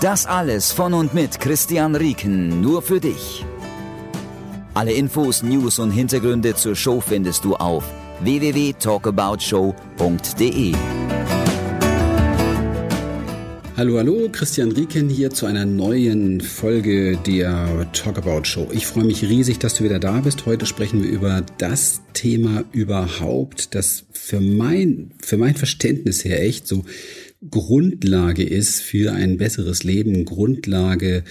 Das alles von und mit Christian Rieken, nur für dich. Alle Infos, News und Hintergründe zur Show findest du auf www.talkaboutshow.de. Hallo, hallo, Christian Rieken hier zu einer neuen Folge der Talkabout Show. Ich freue mich riesig, dass du wieder da bist. Heute sprechen wir über das Thema überhaupt, das für mein, für mein Verständnis her echt so Grundlage ist für ein besseres Leben, Grundlage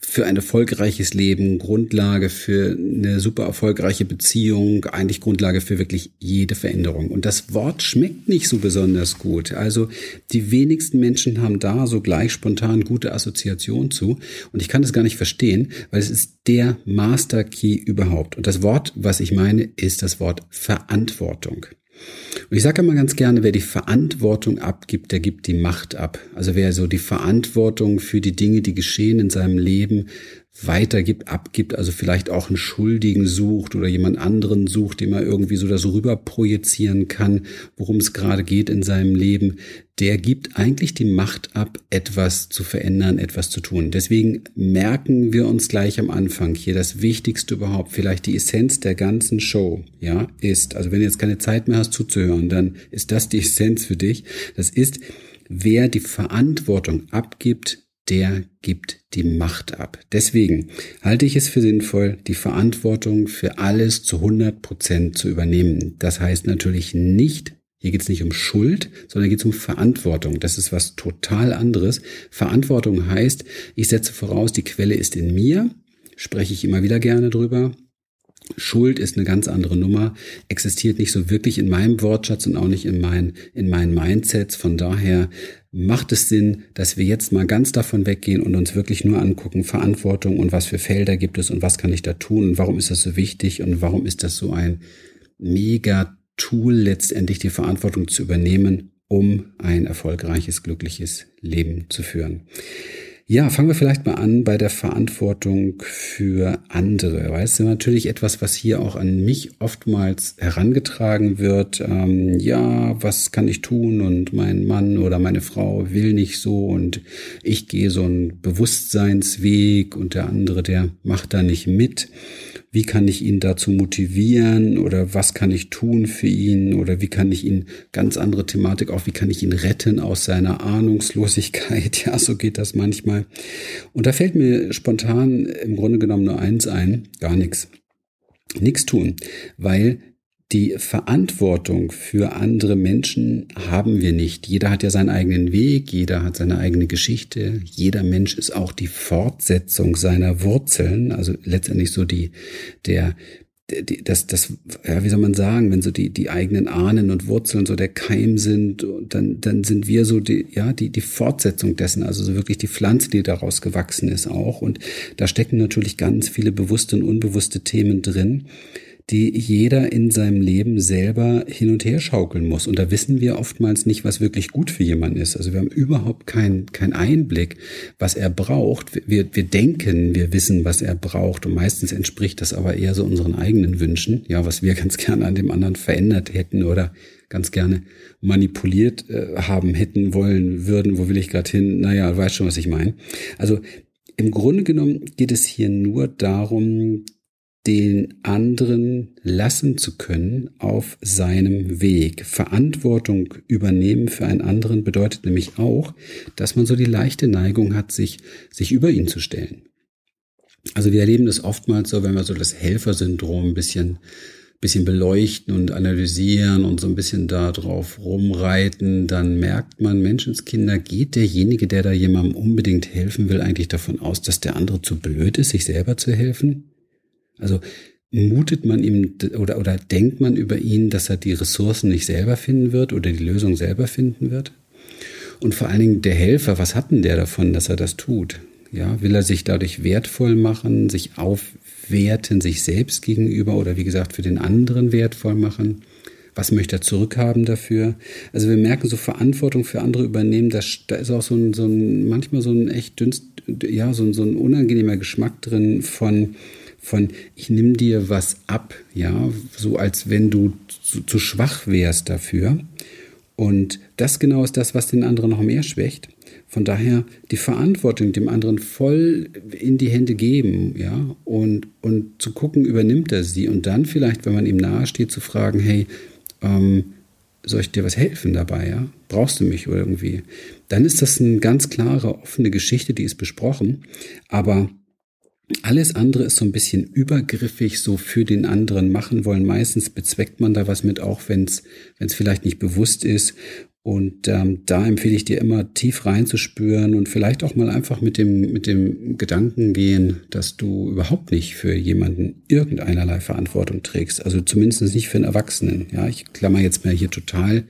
für ein erfolgreiches Leben, Grundlage für eine super erfolgreiche Beziehung, eigentlich Grundlage für wirklich jede Veränderung. Und das Wort schmeckt nicht so besonders gut. Also die wenigsten Menschen haben da so gleich spontan gute Assoziation zu. Und ich kann das gar nicht verstehen, weil es ist der Master Key überhaupt. Und das Wort, was ich meine, ist das Wort Verantwortung. Und ich sage immer ganz gerne, wer die Verantwortung abgibt, der gibt die Macht ab. Also wer so die Verantwortung für die Dinge, die geschehen in seinem Leben, weitergibt, abgibt, also vielleicht auch einen Schuldigen sucht oder jemand anderen sucht, den man irgendwie so das rüber projizieren kann, worum es gerade geht in seinem Leben, der gibt eigentlich die Macht ab, etwas zu verändern, etwas zu tun. Deswegen merken wir uns gleich am Anfang hier das Wichtigste überhaupt, vielleicht die Essenz der ganzen Show, ja, ist, also wenn du jetzt keine Zeit mehr hast zuzuhören, dann ist das die Essenz für dich. Das ist, wer die Verantwortung abgibt, der gibt die Macht ab. Deswegen halte ich es für sinnvoll, die Verantwortung für alles zu 100 Prozent zu übernehmen. Das heißt natürlich nicht, hier geht es nicht um Schuld, sondern geht es um Verantwortung. Das ist was total anderes. Verantwortung heißt, ich setze voraus, die Quelle ist in mir, spreche ich immer wieder gerne drüber. Schuld ist eine ganz andere Nummer, existiert nicht so wirklich in meinem Wortschatz und auch nicht in, mein, in meinen Mindsets. Von daher macht es Sinn, dass wir jetzt mal ganz davon weggehen und uns wirklich nur angucken, Verantwortung und was für Felder gibt es und was kann ich da tun und warum ist das so wichtig und warum ist das so ein mega Tool, letztendlich die Verantwortung zu übernehmen, um ein erfolgreiches, glückliches Leben zu führen. Ja, fangen wir vielleicht mal an bei der Verantwortung für andere. Weißt du, natürlich etwas, was hier auch an mich oftmals herangetragen wird. Ähm, ja, was kann ich tun? Und mein Mann oder meine Frau will nicht so und ich gehe so einen Bewusstseinsweg und der andere, der macht da nicht mit wie kann ich ihn dazu motivieren oder was kann ich tun für ihn oder wie kann ich ihn, ganz andere Thematik auch, wie kann ich ihn retten aus seiner Ahnungslosigkeit. Ja, so geht das manchmal. Und da fällt mir spontan im Grunde genommen nur eins ein, gar nichts. Nichts tun, weil die Verantwortung für andere Menschen haben wir nicht. Jeder hat ja seinen eigenen Weg, jeder hat seine eigene Geschichte, jeder Mensch ist auch die Fortsetzung seiner Wurzeln, also letztendlich so die, der, das, das, ja, wie soll man sagen, wenn so die, die eigenen Ahnen und Wurzeln so der Keim sind, dann, dann sind wir so die, ja, die, die Fortsetzung dessen, also so wirklich die Pflanze, die daraus gewachsen ist auch. Und da stecken natürlich ganz viele bewusste und unbewusste Themen drin die jeder in seinem Leben selber hin und her schaukeln muss. Und da wissen wir oftmals nicht, was wirklich gut für jemanden ist. Also wir haben überhaupt keinen kein Einblick, was er braucht. Wir, wir denken, wir wissen, was er braucht. Und meistens entspricht das aber eher so unseren eigenen Wünschen. Ja, was wir ganz gerne an dem anderen verändert hätten oder ganz gerne manipuliert äh, haben hätten wollen würden. Wo will ich gerade hin? Naja, du weißt schon, was ich meine. Also im Grunde genommen geht es hier nur darum, den anderen lassen zu können auf seinem Weg. Verantwortung übernehmen für einen anderen bedeutet nämlich auch, dass man so die leichte Neigung hat, sich, sich über ihn zu stellen. Also wir erleben das oftmals so, wenn wir so das Helfersyndrom ein bisschen, bisschen beleuchten und analysieren und so ein bisschen da drauf rumreiten, dann merkt man, Menschenskinder, geht derjenige, der da jemandem unbedingt helfen will, eigentlich davon aus, dass der andere zu blöd ist, sich selber zu helfen? Also mutet man ihm oder, oder denkt man über ihn, dass er die Ressourcen nicht selber finden wird oder die Lösung selber finden wird? Und vor allen Dingen der Helfer, was hat denn der davon, dass er das tut? Ja, will er sich dadurch wertvoll machen, sich aufwerten, sich selbst gegenüber oder wie gesagt für den anderen wertvoll machen? Was möchte er zurückhaben dafür? Also wir merken so Verantwortung für andere übernehmen, da, ist auch so ein, so ein, manchmal so ein echt dünst, ja, so, so ein unangenehmer Geschmack drin von, von ich nehme dir was ab, ja, so als wenn du zu, zu schwach wärst dafür. Und das genau ist das, was den anderen noch mehr schwächt. Von daher die Verantwortung dem anderen voll in die Hände geben, ja, und, und zu gucken, übernimmt er sie und dann vielleicht, wenn man ihm nahesteht, zu fragen, hey, ähm, soll ich dir was helfen dabei, ja? Brauchst du mich irgendwie? Dann ist das eine ganz klare, offene Geschichte, die ist besprochen, aber alles andere ist so ein bisschen übergriffig, so für den anderen machen wollen. Meistens bezweckt man da was mit, auch wenn es vielleicht nicht bewusst ist. Und ähm, da empfehle ich dir immer tief reinzuspüren und vielleicht auch mal einfach mit dem, mit dem Gedanken gehen, dass du überhaupt nicht für jemanden irgendeinerlei Verantwortung trägst. Also zumindest nicht für einen Erwachsenen. Ja, ich klammer jetzt mal hier total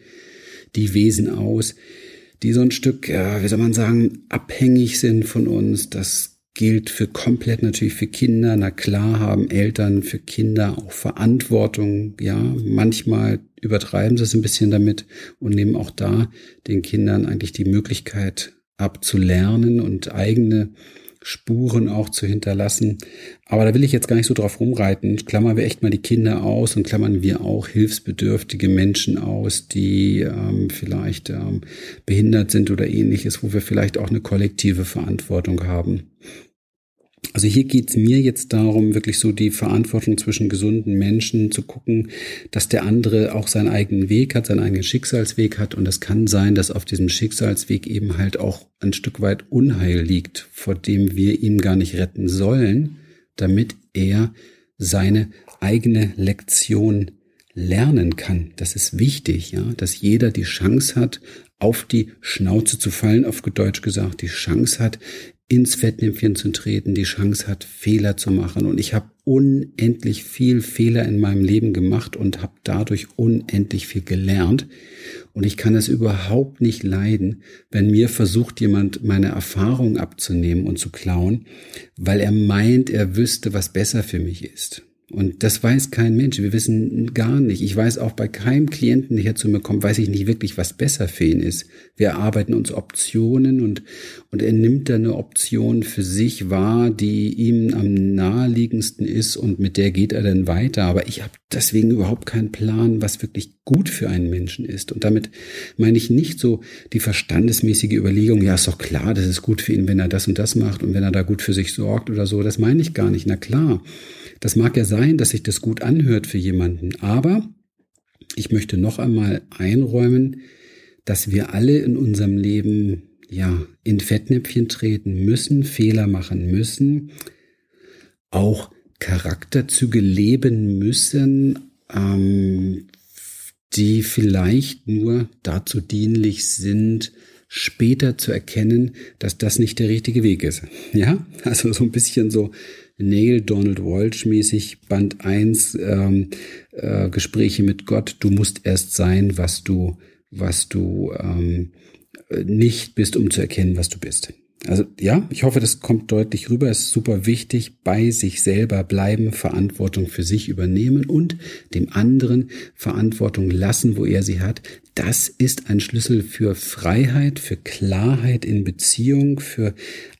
die Wesen aus, die so ein Stück, ja, wie soll man sagen, abhängig sind von uns. Das gilt für komplett natürlich für Kinder. Na klar haben Eltern für Kinder auch Verantwortung. Ja, manchmal übertreiben sie es ein bisschen damit und nehmen auch da den Kindern eigentlich die Möglichkeit abzulernen und eigene Spuren auch zu hinterlassen. Aber da will ich jetzt gar nicht so drauf rumreiten. Klammern wir echt mal die Kinder aus und klammern wir auch hilfsbedürftige Menschen aus, die ähm, vielleicht ähm, behindert sind oder ähnliches, wo wir vielleicht auch eine kollektive Verantwortung haben. Also hier geht es mir jetzt darum, wirklich so die Verantwortung zwischen gesunden Menschen zu gucken, dass der andere auch seinen eigenen Weg hat, seinen eigenen Schicksalsweg hat. Und es kann sein, dass auf diesem Schicksalsweg eben halt auch ein Stück weit Unheil liegt, vor dem wir ihn gar nicht retten sollen, damit er seine eigene Lektion lernen kann. Das ist wichtig, ja, dass jeder die Chance hat, auf die Schnauze zu fallen, auf Deutsch gesagt, die Chance hat, ins Fettnäpfchen zu treten, die Chance hat, Fehler zu machen. Und ich habe unendlich viel Fehler in meinem Leben gemacht und habe dadurch unendlich viel gelernt. Und ich kann es überhaupt nicht leiden, wenn mir versucht, jemand meine Erfahrung abzunehmen und zu klauen, weil er meint, er wüsste, was besser für mich ist. Und das weiß kein Mensch. Wir wissen gar nicht. Ich weiß auch bei keinem Klienten, der hier zu mir kommt, weiß ich nicht wirklich, was besser für ihn ist. Wir arbeiten uns Optionen und, und er nimmt da eine Option für sich wahr, die ihm am naheliegendsten ist und mit der geht er dann weiter. Aber ich habe deswegen überhaupt keinen Plan, was wirklich gut für einen Menschen ist. Und damit meine ich nicht so die verstandesmäßige Überlegung, ja, ist doch klar, das ist gut für ihn, wenn er das und das macht und wenn er da gut für sich sorgt oder so. Das meine ich gar nicht. Na klar. Das mag ja sein, dass sich das gut anhört für jemanden, aber ich möchte noch einmal einräumen, dass wir alle in unserem Leben ja in Fettnäpfchen treten müssen, Fehler machen müssen, auch Charakterzüge leben müssen, ähm, die vielleicht nur dazu dienlich sind, später zu erkennen, dass das nicht der richtige Weg ist. Ja, also so ein bisschen so Neil Donald Walsh mäßig Band 1 ähm, äh, Gespräche mit Gott. Du musst erst sein, was du, was du ähm, nicht bist, um zu erkennen, was du bist. Also ja, ich hoffe, das kommt deutlich rüber. Es ist super wichtig, bei sich selber bleiben, Verantwortung für sich übernehmen und dem anderen Verantwortung lassen, wo er sie hat. Das ist ein Schlüssel für Freiheit, für Klarheit in Beziehung, für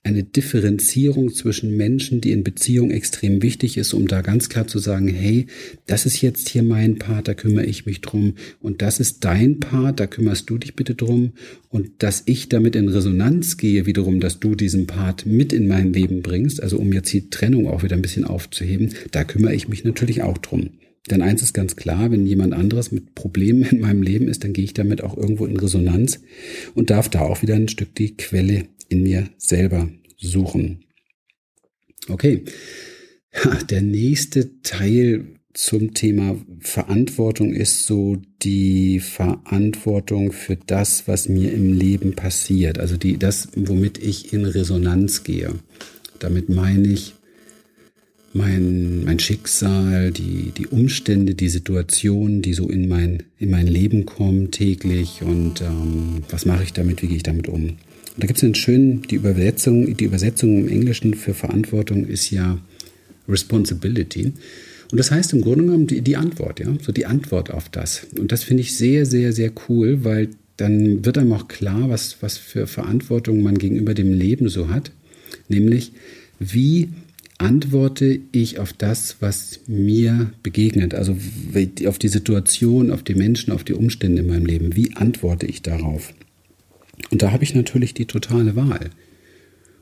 eine Differenzierung zwischen Menschen, die in Beziehung extrem wichtig ist, um da ganz klar zu sagen, hey, das ist jetzt hier mein Part, da kümmere ich mich drum und das ist dein Part, da kümmerst du dich bitte drum und dass ich damit in Resonanz gehe wiederum, dass du diesen Part mit in mein Leben bringst, also um jetzt die Trennung auch wieder ein bisschen aufzuheben, da kümmere ich mich natürlich auch drum. Denn eins ist ganz klar, wenn jemand anderes mit Problemen in meinem Leben ist, dann gehe ich damit auch irgendwo in Resonanz und darf da auch wieder ein Stück die Quelle in mir selber suchen. Okay, der nächste Teil zum Thema Verantwortung ist so die Verantwortung für das, was mir im Leben passiert. Also die, das, womit ich in Resonanz gehe. Damit meine ich mein, mein Schicksal, die, die Umstände, die Situationen, die so in mein, in mein Leben kommen täglich und ähm, was mache ich damit, wie gehe ich damit um. Und da gibt es einen schönen, die Übersetzung, die Übersetzung im Englischen für Verantwortung ist ja Responsibility. Und das heißt im Grunde genommen die, die Antwort, ja, so die Antwort auf das. Und das finde ich sehr, sehr, sehr cool, weil dann wird einem auch klar, was, was für Verantwortung man gegenüber dem Leben so hat. Nämlich, wie antworte ich auf das, was mir begegnet, also auf die Situation, auf die Menschen, auf die Umstände in meinem Leben. Wie antworte ich darauf? Und da habe ich natürlich die totale Wahl.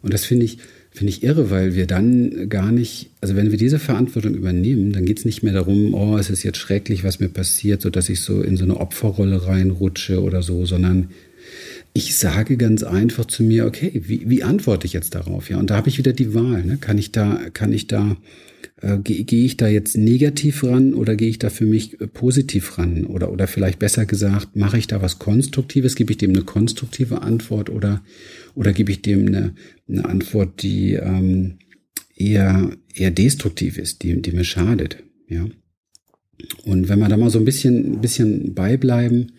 Und das finde ich, finde ich irre, weil wir dann gar nicht, also wenn wir diese Verantwortung übernehmen, dann geht es nicht mehr darum, oh, es ist jetzt schrecklich, was mir passiert, so dass ich so in so eine Opferrolle reinrutsche oder so, sondern ich sage ganz einfach zu mir, okay, wie, wie antworte ich jetzt darauf? Ja, und da habe ich wieder die Wahl. Ne? Kann ich da, kann ich da, äh, gehe geh ich da jetzt negativ ran oder gehe ich da für mich äh, positiv ran? Oder, oder vielleicht besser gesagt, mache ich da was Konstruktives? Gebe ich dem eine konstruktive Antwort oder, oder gebe ich dem eine, eine Antwort, die ähm, eher, eher destruktiv ist, die, die mir schadet? Ja. Und wenn wir da mal so ein bisschen, ein bisschen beibleiben,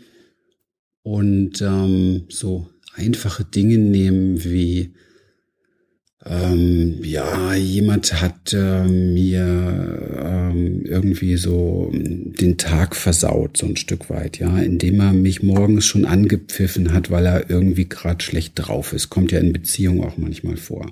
und ähm, so einfache Dinge nehmen wie ähm, ja, jemand hat äh, mir ähm, irgendwie so den Tag versaut, so ein Stück weit, ja, indem er mich morgens schon angepfiffen hat, weil er irgendwie gerade schlecht drauf ist. Kommt ja in Beziehungen auch manchmal vor.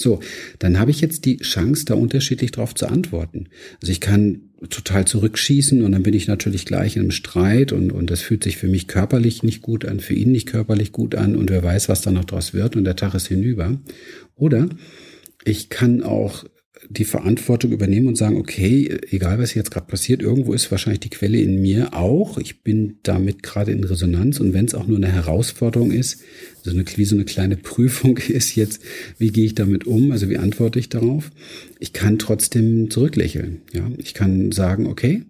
So, dann habe ich jetzt die Chance, da unterschiedlich drauf zu antworten. Also ich kann total zurückschießen und dann bin ich natürlich gleich in einem Streit und, und das fühlt sich für mich körperlich nicht gut an, für ihn nicht körperlich gut an und wer weiß, was da noch draus wird und der Tag ist hinüber. Oder ich kann auch die Verantwortung übernehmen und sagen, okay, egal was jetzt gerade passiert, irgendwo ist wahrscheinlich die Quelle in mir auch. Ich bin damit gerade in Resonanz und wenn es auch nur eine Herausforderung ist, so eine, wie so eine kleine Prüfung ist jetzt, wie gehe ich damit um, also wie antworte ich darauf, ich kann trotzdem zurücklächeln. Ja, ich kann sagen, okay,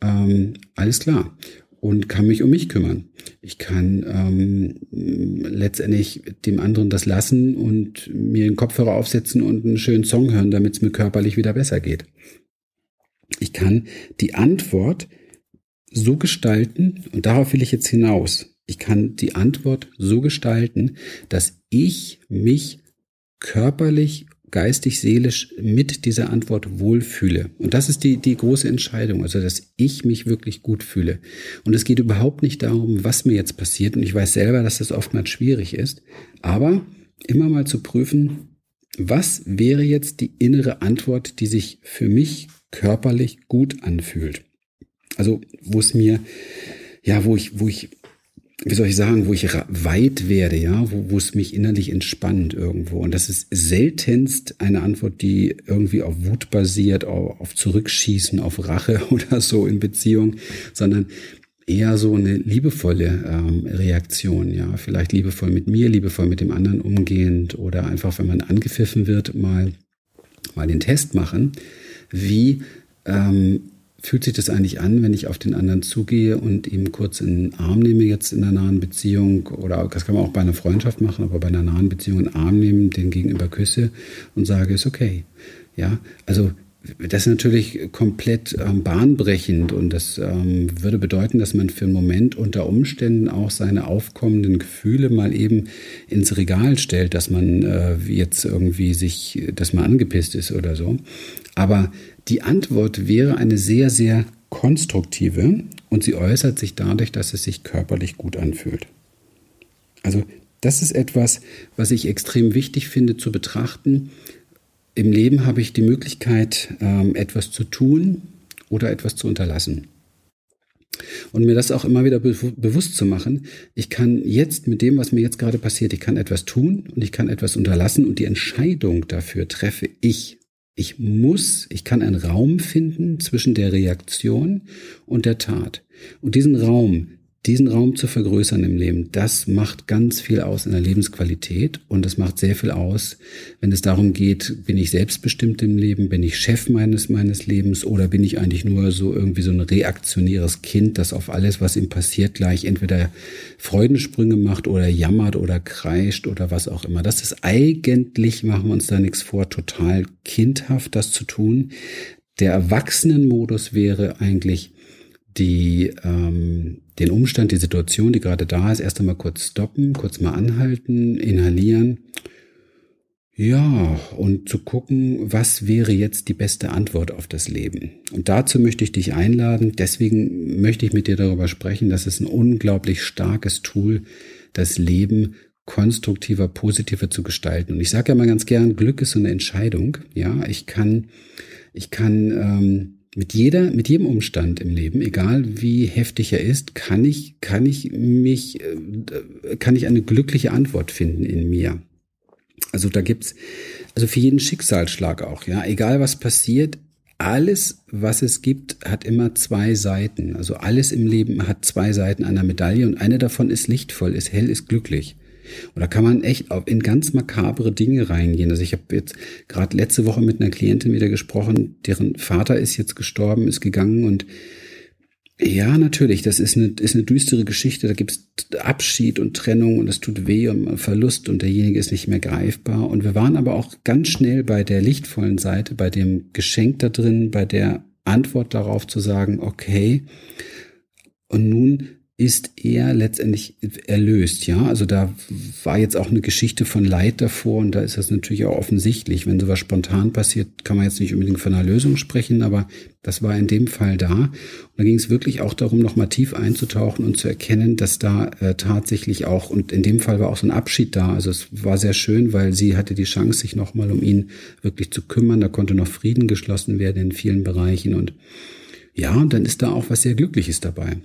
ähm, alles klar und kann mich um mich kümmern. Ich kann ähm, letztendlich dem anderen das lassen und mir den Kopfhörer aufsetzen und einen schönen Song hören, damit es mir körperlich wieder besser geht. Ich kann die Antwort so gestalten, und darauf will ich jetzt hinaus, ich kann die Antwort so gestalten, dass ich mich körperlich geistig, seelisch mit dieser Antwort wohlfühle. Und das ist die, die große Entscheidung, also dass ich mich wirklich gut fühle. Und es geht überhaupt nicht darum, was mir jetzt passiert. Und ich weiß selber, dass das oftmals schwierig ist. Aber immer mal zu prüfen, was wäre jetzt die innere Antwort, die sich für mich körperlich gut anfühlt. Also wo es mir, ja, wo ich, wo ich wie soll ich sagen, wo ich weit werde, ja, wo, wo es mich innerlich entspannt irgendwo. Und das ist seltenst eine Antwort, die irgendwie auf Wut basiert, auf, auf Zurückschießen, auf Rache oder so in Beziehung, sondern eher so eine liebevolle ähm, Reaktion, ja, vielleicht liebevoll mit mir, liebevoll mit dem anderen umgehend oder einfach, wenn man angepfiffen wird, mal mal den Test machen, wie ähm, fühlt sich das eigentlich an, wenn ich auf den anderen zugehe und ihm kurz in den Arm nehme, jetzt in einer nahen Beziehung, oder das kann man auch bei einer Freundschaft machen, aber bei einer nahen Beziehung in den Arm nehmen, den gegenüber küsse und sage, ist okay. Ja, also das ist natürlich komplett ähm, bahnbrechend und das ähm, würde bedeuten, dass man für einen Moment unter Umständen auch seine aufkommenden Gefühle mal eben ins Regal stellt, dass man äh, jetzt irgendwie sich, dass man angepisst ist oder so. Aber die Antwort wäre eine sehr, sehr konstruktive und sie äußert sich dadurch, dass es sich körperlich gut anfühlt. Also das ist etwas, was ich extrem wichtig finde zu betrachten. Im Leben habe ich die Möglichkeit, ähm, etwas zu tun oder etwas zu unterlassen. Und mir das auch immer wieder bewusst zu machen, ich kann jetzt mit dem, was mir jetzt gerade passiert, ich kann etwas tun und ich kann etwas unterlassen und die Entscheidung dafür treffe ich. Ich muss, ich kann einen Raum finden zwischen der Reaktion und der Tat. Und diesen Raum, diesen Raum zu vergrößern im Leben, das macht ganz viel aus in der Lebensqualität und das macht sehr viel aus, wenn es darum geht, bin ich selbstbestimmt im Leben, bin ich Chef meines, meines Lebens oder bin ich eigentlich nur so irgendwie so ein reaktionäres Kind, das auf alles, was ihm passiert, gleich entweder Freudensprünge macht oder jammert oder kreischt oder was auch immer. Das ist eigentlich, machen wir uns da nichts vor, total kindhaft, das zu tun. Der Erwachsenenmodus wäre eigentlich die, ähm, den Umstand, die Situation, die gerade da ist, erst einmal kurz stoppen, kurz mal anhalten, inhalieren. Ja, und zu gucken, was wäre jetzt die beste Antwort auf das Leben. Und dazu möchte ich dich einladen. Deswegen möchte ich mit dir darüber sprechen, dass es ein unglaublich starkes Tool, das Leben konstruktiver, positiver zu gestalten. Und ich sage ja mal ganz gern, Glück ist so eine Entscheidung. Ja, ich kann, ich kann ähm, mit jeder, mit jedem Umstand im Leben, egal wie heftig er ist, kann ich, kann ich mich, äh, kann ich eine glückliche Antwort finden in mir. Also da gibt's, also für jeden Schicksalsschlag auch, ja, egal was passiert, alles, was es gibt, hat immer zwei Seiten. Also alles im Leben hat zwei Seiten einer Medaille und eine davon ist lichtvoll, ist hell, ist glücklich. Und da kann man echt in ganz makabre Dinge reingehen. Also ich habe jetzt gerade letzte Woche mit einer Klientin wieder gesprochen, deren Vater ist jetzt gestorben, ist gegangen und ja, natürlich, das ist eine, ist eine düstere Geschichte. Da gibt's Abschied und Trennung und es tut weh und Verlust und derjenige ist nicht mehr greifbar. Und wir waren aber auch ganz schnell bei der lichtvollen Seite, bei dem Geschenk da drin, bei der Antwort darauf zu sagen, okay, und nun ist er letztendlich erlöst, ja. Also da war jetzt auch eine Geschichte von Leid davor und da ist das natürlich auch offensichtlich. Wenn sowas spontan passiert, kann man jetzt nicht unbedingt von einer Lösung sprechen, aber das war in dem Fall da. Und da ging es wirklich auch darum, nochmal tief einzutauchen und zu erkennen, dass da äh, tatsächlich auch, und in dem Fall war auch so ein Abschied da. Also es war sehr schön, weil sie hatte die Chance, sich nochmal um ihn wirklich zu kümmern. Da konnte noch Frieden geschlossen werden in vielen Bereichen und ja, und dann ist da auch was sehr Glückliches dabei.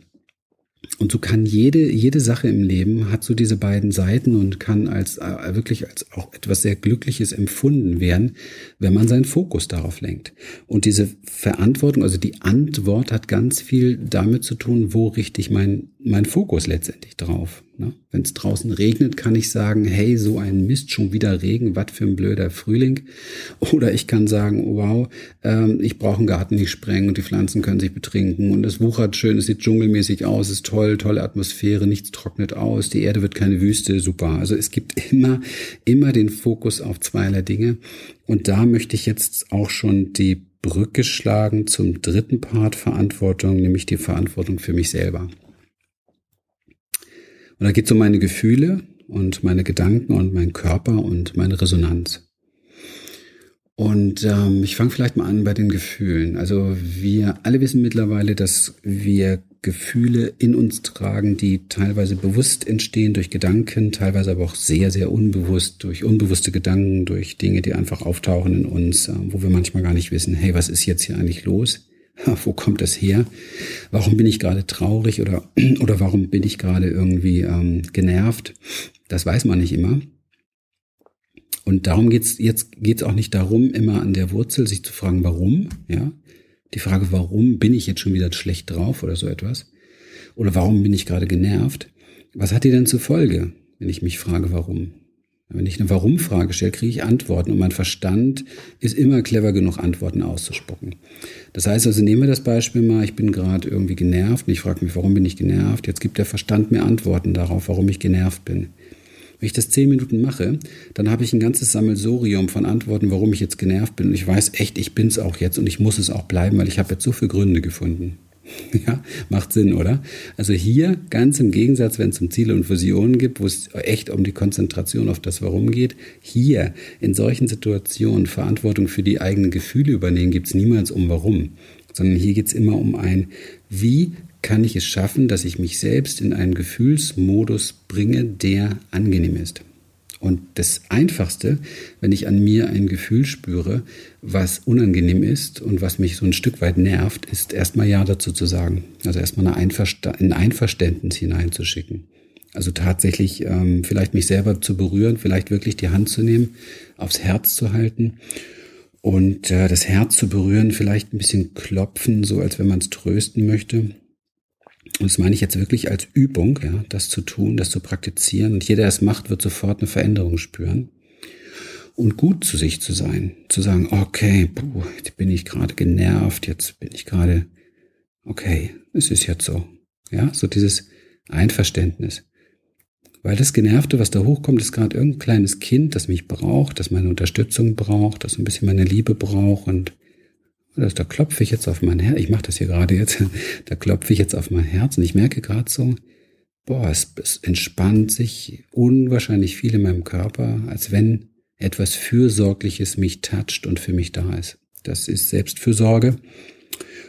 Und so kann jede, jede Sache im Leben hat so diese beiden Seiten und kann als äh, wirklich als auch etwas sehr Glückliches empfunden werden, wenn man seinen Fokus darauf lenkt. Und diese Verantwortung, also die Antwort hat ganz viel damit zu tun, wo richte ich mein, mein Fokus letztendlich drauf. Ne? Wenn es draußen regnet, kann ich sagen, hey, so ein Mist, schon wieder Regen, was für ein blöder Frühling. Oder ich kann sagen, wow, ähm, ich brauche einen Garten nicht sprengen und die Pflanzen können sich betrinken und es wuchert schön, es sieht dschungelmäßig aus, ist toll, tolle Atmosphäre, nichts trocknet aus, die Erde wird keine Wüste, super. Also es gibt immer, immer den Fokus auf zweierlei Dinge. Und da möchte ich jetzt auch schon die Brücke schlagen zum dritten Part Verantwortung, nämlich die Verantwortung für mich selber. Und da geht es um meine Gefühle und meine Gedanken und meinen Körper und meine Resonanz. Und ähm, ich fange vielleicht mal an bei den Gefühlen. Also wir alle wissen mittlerweile, dass wir Gefühle in uns tragen, die teilweise bewusst entstehen durch Gedanken, teilweise aber auch sehr, sehr unbewusst durch unbewusste Gedanken, durch Dinge, die einfach auftauchen in uns, äh, wo wir manchmal gar nicht wissen, hey, was ist jetzt hier eigentlich los? wo kommt das her? Warum bin ich gerade traurig oder, oder warum bin ich gerade irgendwie ähm, genervt? Das weiß man nicht immer. Und darum geht's jetzt geht's auch nicht darum, immer an der Wurzel sich zu fragen, warum, ja. Die Frage, warum bin ich jetzt schon wieder schlecht drauf oder so etwas? Oder warum bin ich gerade genervt? Was hat die denn zur Folge, wenn ich mich frage, warum? Wenn ich eine Warum-Frage stelle, kriege ich Antworten und mein Verstand ist immer clever genug, Antworten auszuspucken. Das heißt also, nehmen wir das Beispiel mal, ich bin gerade irgendwie genervt und ich frage mich, warum bin ich genervt? Jetzt gibt der Verstand mir Antworten darauf, warum ich genervt bin. Wenn ich das zehn Minuten mache, dann habe ich ein ganzes Sammelsorium von Antworten, warum ich jetzt genervt bin. Und ich weiß echt, ich bin es auch jetzt und ich muss es auch bleiben, weil ich habe jetzt so viele Gründe gefunden. Ja, macht Sinn, oder? Also hier ganz im Gegensatz, wenn es um Ziele und Visionen geht, wo es echt um die Konzentration auf das Warum geht, hier in solchen Situationen Verantwortung für die eigenen Gefühle übernehmen, gibt es niemals um Warum, sondern hier geht es immer um ein, wie kann ich es schaffen, dass ich mich selbst in einen Gefühlsmodus bringe, der angenehm ist. Und das Einfachste, wenn ich an mir ein Gefühl spüre, was unangenehm ist und was mich so ein Stück weit nervt, ist erstmal Ja dazu zu sagen. Also erstmal eine Einversta ein Einverständnis hineinzuschicken. Also tatsächlich ähm, vielleicht mich selber zu berühren, vielleicht wirklich die Hand zu nehmen, aufs Herz zu halten und äh, das Herz zu berühren, vielleicht ein bisschen klopfen, so als wenn man es trösten möchte und das meine ich jetzt wirklich als Übung, ja, das zu tun, das zu praktizieren. Und jeder, der es macht, wird sofort eine Veränderung spüren. Und gut zu sich zu sein, zu sagen, okay, puh, jetzt bin ich gerade genervt, jetzt bin ich gerade, okay, es ist jetzt so. Ja, so dieses Einverständnis. Weil das Genervte, was da hochkommt, ist gerade irgendein kleines Kind, das mich braucht, das meine Unterstützung braucht, das ein bisschen meine Liebe braucht und da klopfe ich jetzt auf mein Herz. Ich mache das hier gerade jetzt. Da klopfe ich jetzt auf mein Herz und ich merke gerade so, boah, es, es entspannt sich unwahrscheinlich viel in meinem Körper, als wenn etwas Fürsorgliches mich toucht und für mich da ist. Das ist Selbstfürsorge.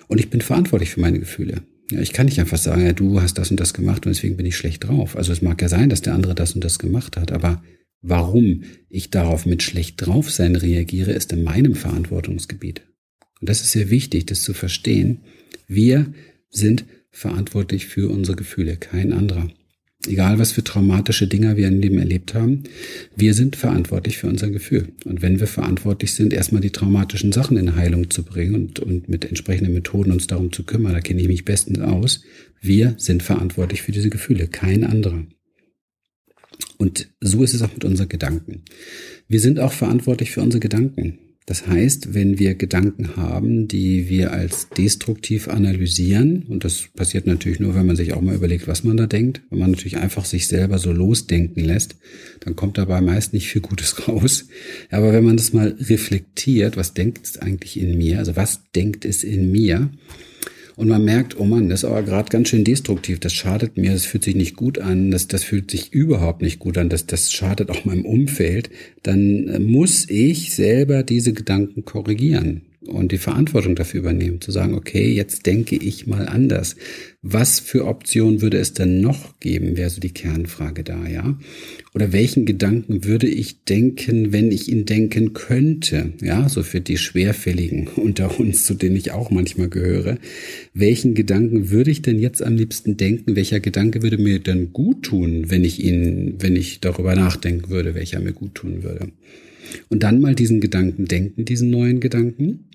Und ich bin verantwortlich für meine Gefühle. Ja, ich kann nicht einfach sagen, ja, du hast das und das gemacht und deswegen bin ich schlecht drauf. Also es mag ja sein, dass der andere das und das gemacht hat, aber warum ich darauf mit schlecht drauf sein reagiere, ist in meinem Verantwortungsgebiet. Und das ist sehr wichtig, das zu verstehen. Wir sind verantwortlich für unsere Gefühle, kein anderer. Egal, was für traumatische Dinge wir im Leben erlebt haben, wir sind verantwortlich für unser Gefühl. Und wenn wir verantwortlich sind, erstmal die traumatischen Sachen in Heilung zu bringen und, und mit entsprechenden Methoden uns darum zu kümmern, da kenne ich mich bestens aus, wir sind verantwortlich für diese Gefühle, kein anderer. Und so ist es auch mit unseren Gedanken. Wir sind auch verantwortlich für unsere Gedanken. Das heißt, wenn wir Gedanken haben, die wir als destruktiv analysieren, und das passiert natürlich nur, wenn man sich auch mal überlegt, was man da denkt, wenn man natürlich einfach sich selber so losdenken lässt, dann kommt dabei meist nicht viel Gutes raus. Aber wenn man das mal reflektiert, was denkt es eigentlich in mir, also was denkt es in mir, und man merkt, oh Mann, das ist aber gerade ganz schön destruktiv, das schadet mir, das fühlt sich nicht gut an, das, das fühlt sich überhaupt nicht gut an, das, das schadet auch meinem Umfeld, dann muss ich selber diese Gedanken korrigieren und die Verantwortung dafür übernehmen, zu sagen, okay, jetzt denke ich mal anders. Was für Optionen würde es denn noch geben, wäre so die Kernfrage da, ja? Oder welchen Gedanken würde ich denken, wenn ich ihn denken könnte? Ja, so für die Schwerfälligen unter uns, zu denen ich auch manchmal gehöre. Welchen Gedanken würde ich denn jetzt am liebsten denken? Welcher Gedanke würde mir denn gut tun, wenn ich ihn, wenn ich darüber nachdenken würde, welcher mir gut tun würde? Und dann mal diesen Gedanken denken, diesen neuen Gedanken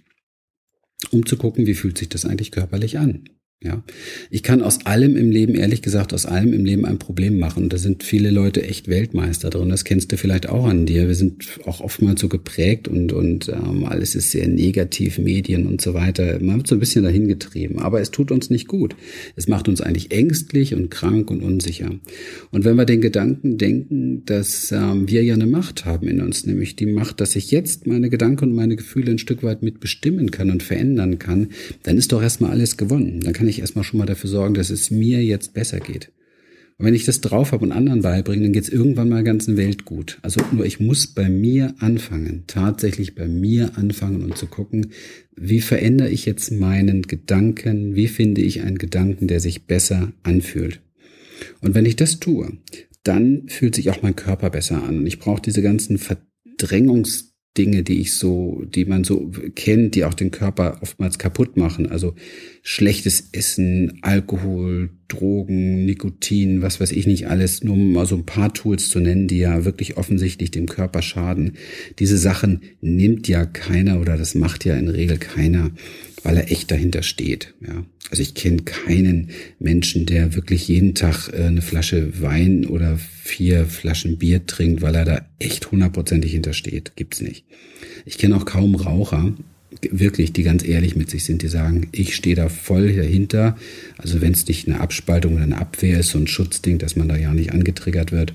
um zu gucken, wie fühlt sich das eigentlich körperlich an. Ja, ich kann aus allem im Leben, ehrlich gesagt, aus allem im Leben ein Problem machen. Da sind viele Leute echt Weltmeister drin. Das kennst du vielleicht auch an dir. Wir sind auch oftmals so geprägt und, und ähm, alles ist sehr negativ, Medien und so weiter. Man wird so ein bisschen dahin getrieben. Aber es tut uns nicht gut. Es macht uns eigentlich ängstlich und krank und unsicher. Und wenn wir den Gedanken denken, dass ähm, wir ja eine Macht haben in uns, nämlich die Macht, dass ich jetzt meine Gedanken und meine Gefühle ein Stück weit mitbestimmen kann und verändern kann, dann ist doch erstmal alles gewonnen. Dann kann ich erstmal schon mal dafür sorgen, dass es mir jetzt besser geht. Und wenn ich das drauf habe und anderen beibringe, dann geht es irgendwann mal der ganzen Welt gut. Also nur ich muss bei mir anfangen, tatsächlich bei mir anfangen und zu gucken, wie verändere ich jetzt meinen Gedanken, wie finde ich einen Gedanken, der sich besser anfühlt. Und wenn ich das tue, dann fühlt sich auch mein Körper besser an. Und ich brauche diese ganzen Verdrängungs Dinge, die ich so, die man so kennt, die auch den Körper oftmals kaputt machen. Also schlechtes Essen, Alkohol, Drogen, Nikotin, was weiß ich nicht alles, nur mal so ein paar Tools zu nennen, die ja wirklich offensichtlich dem Körper schaden. Diese Sachen nimmt ja keiner oder das macht ja in Regel keiner weil er echt dahinter steht. Ja. Also ich kenne keinen Menschen, der wirklich jeden Tag äh, eine Flasche Wein oder vier Flaschen Bier trinkt, weil er da echt hundertprozentig hintersteht. Gibt's nicht. Ich kenne auch kaum Raucher, wirklich, die ganz ehrlich mit sich sind, die sagen, ich stehe da voll dahinter. Also wenn es nicht eine Abspaltung oder eine Abwehr ist, so ein Schutzding, dass man da ja nicht angetriggert wird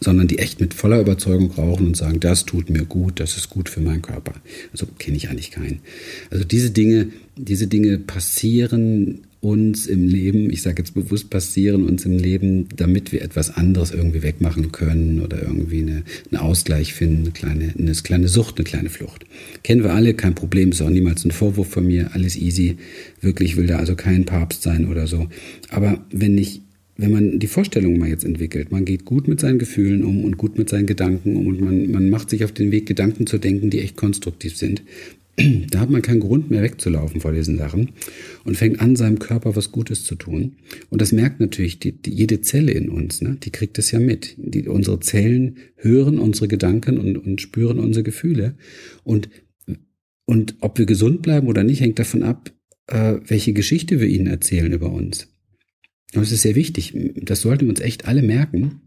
sondern die echt mit voller Überzeugung rauchen und sagen, das tut mir gut, das ist gut für meinen Körper. Also kenne ich eigentlich keinen. Also diese Dinge, diese Dinge passieren uns im Leben, ich sage jetzt bewusst passieren uns im Leben, damit wir etwas anderes irgendwie wegmachen können oder irgendwie eine, einen Ausgleich finden, eine kleine, eine kleine Sucht, eine kleine Flucht. Kennen wir alle, kein Problem, ist auch niemals ein Vorwurf von mir, alles easy. Wirklich will da also kein Papst sein oder so. Aber wenn ich wenn man die Vorstellung mal jetzt entwickelt, man geht gut mit seinen Gefühlen um und gut mit seinen Gedanken um und man, man macht sich auf den Weg, Gedanken zu denken, die echt konstruktiv sind, da hat man keinen Grund mehr wegzulaufen vor diesen Sachen und fängt an, seinem Körper was Gutes zu tun. Und das merkt natürlich die, die, jede Zelle in uns, ne? die kriegt es ja mit. Die, unsere Zellen hören unsere Gedanken und, und spüren unsere Gefühle. Und, und ob wir gesund bleiben oder nicht, hängt davon ab, äh, welche Geschichte wir ihnen erzählen über uns. Und das ist sehr wichtig. Das sollten wir uns echt alle merken.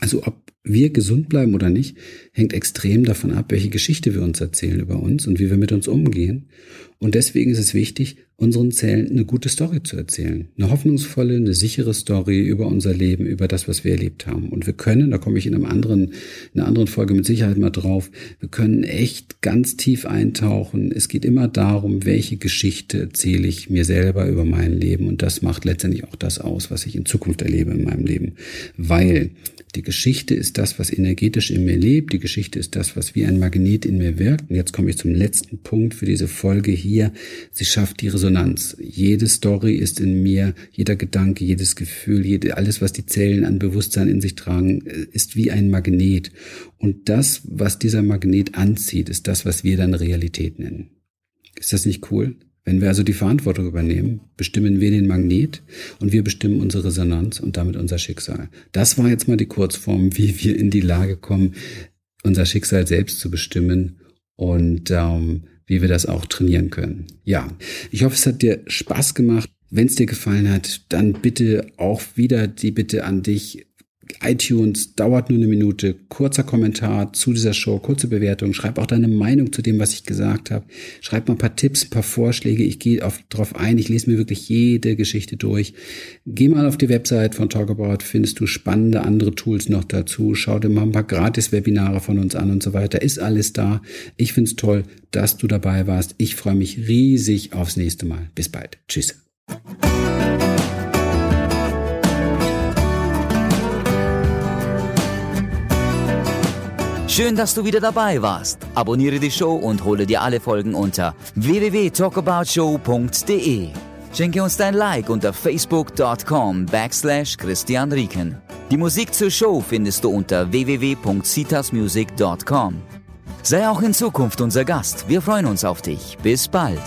Also ob wir gesund bleiben oder nicht, hängt extrem davon ab, welche Geschichte wir uns erzählen über uns und wie wir mit uns umgehen. Und deswegen ist es wichtig, unseren Zellen eine gute Story zu erzählen. Eine hoffnungsvolle, eine sichere Story über unser Leben, über das, was wir erlebt haben. Und wir können, da komme ich in einem anderen, in einer anderen Folge mit Sicherheit mal drauf, wir können echt ganz tief eintauchen. Es geht immer darum, welche Geschichte erzähle ich mir selber über mein Leben. Und das macht letztendlich auch das aus, was ich in Zukunft erlebe in meinem Leben. Weil die Geschichte das, was energetisch in mir lebt. Die Geschichte ist das, was wie ein Magnet in mir wirkt. Und jetzt komme ich zum letzten Punkt für diese Folge hier. Sie schafft die Resonanz. Jede Story ist in mir, jeder Gedanke, jedes Gefühl, jede, alles, was die Zellen an Bewusstsein in sich tragen, ist wie ein Magnet. Und das, was dieser Magnet anzieht, ist das, was wir dann Realität nennen. Ist das nicht cool? Wenn wir also die Verantwortung übernehmen, bestimmen wir den Magnet und wir bestimmen unsere Resonanz und damit unser Schicksal. Das war jetzt mal die Kurzform, wie wir in die Lage kommen, unser Schicksal selbst zu bestimmen und ähm, wie wir das auch trainieren können. Ja, ich hoffe, es hat dir Spaß gemacht. Wenn es dir gefallen hat, dann bitte auch wieder die Bitte an dich, iTunes dauert nur eine Minute. Kurzer Kommentar zu dieser Show, kurze Bewertung. Schreib auch deine Meinung zu dem, was ich gesagt habe. Schreib mal ein paar Tipps, ein paar Vorschläge. Ich gehe auf, drauf ein. Ich lese mir wirklich jede Geschichte durch. Geh mal auf die Website von Talkabout. Findest du spannende andere Tools noch dazu. Schau dir mal ein paar Gratis-Webinare von uns an und so weiter. Ist alles da. Ich find's toll, dass du dabei warst. Ich freue mich riesig aufs nächste Mal. Bis bald. Tschüss. Schön, dass du wieder dabei warst. Abonniere die Show und hole dir alle Folgen unter www.talkaboutshow.de. Schenke uns dein Like unter facebook.com backslash Christian Rieken. Die Musik zur Show findest du unter www.citasmusic.com. Sei auch in Zukunft unser Gast. Wir freuen uns auf dich. Bis bald.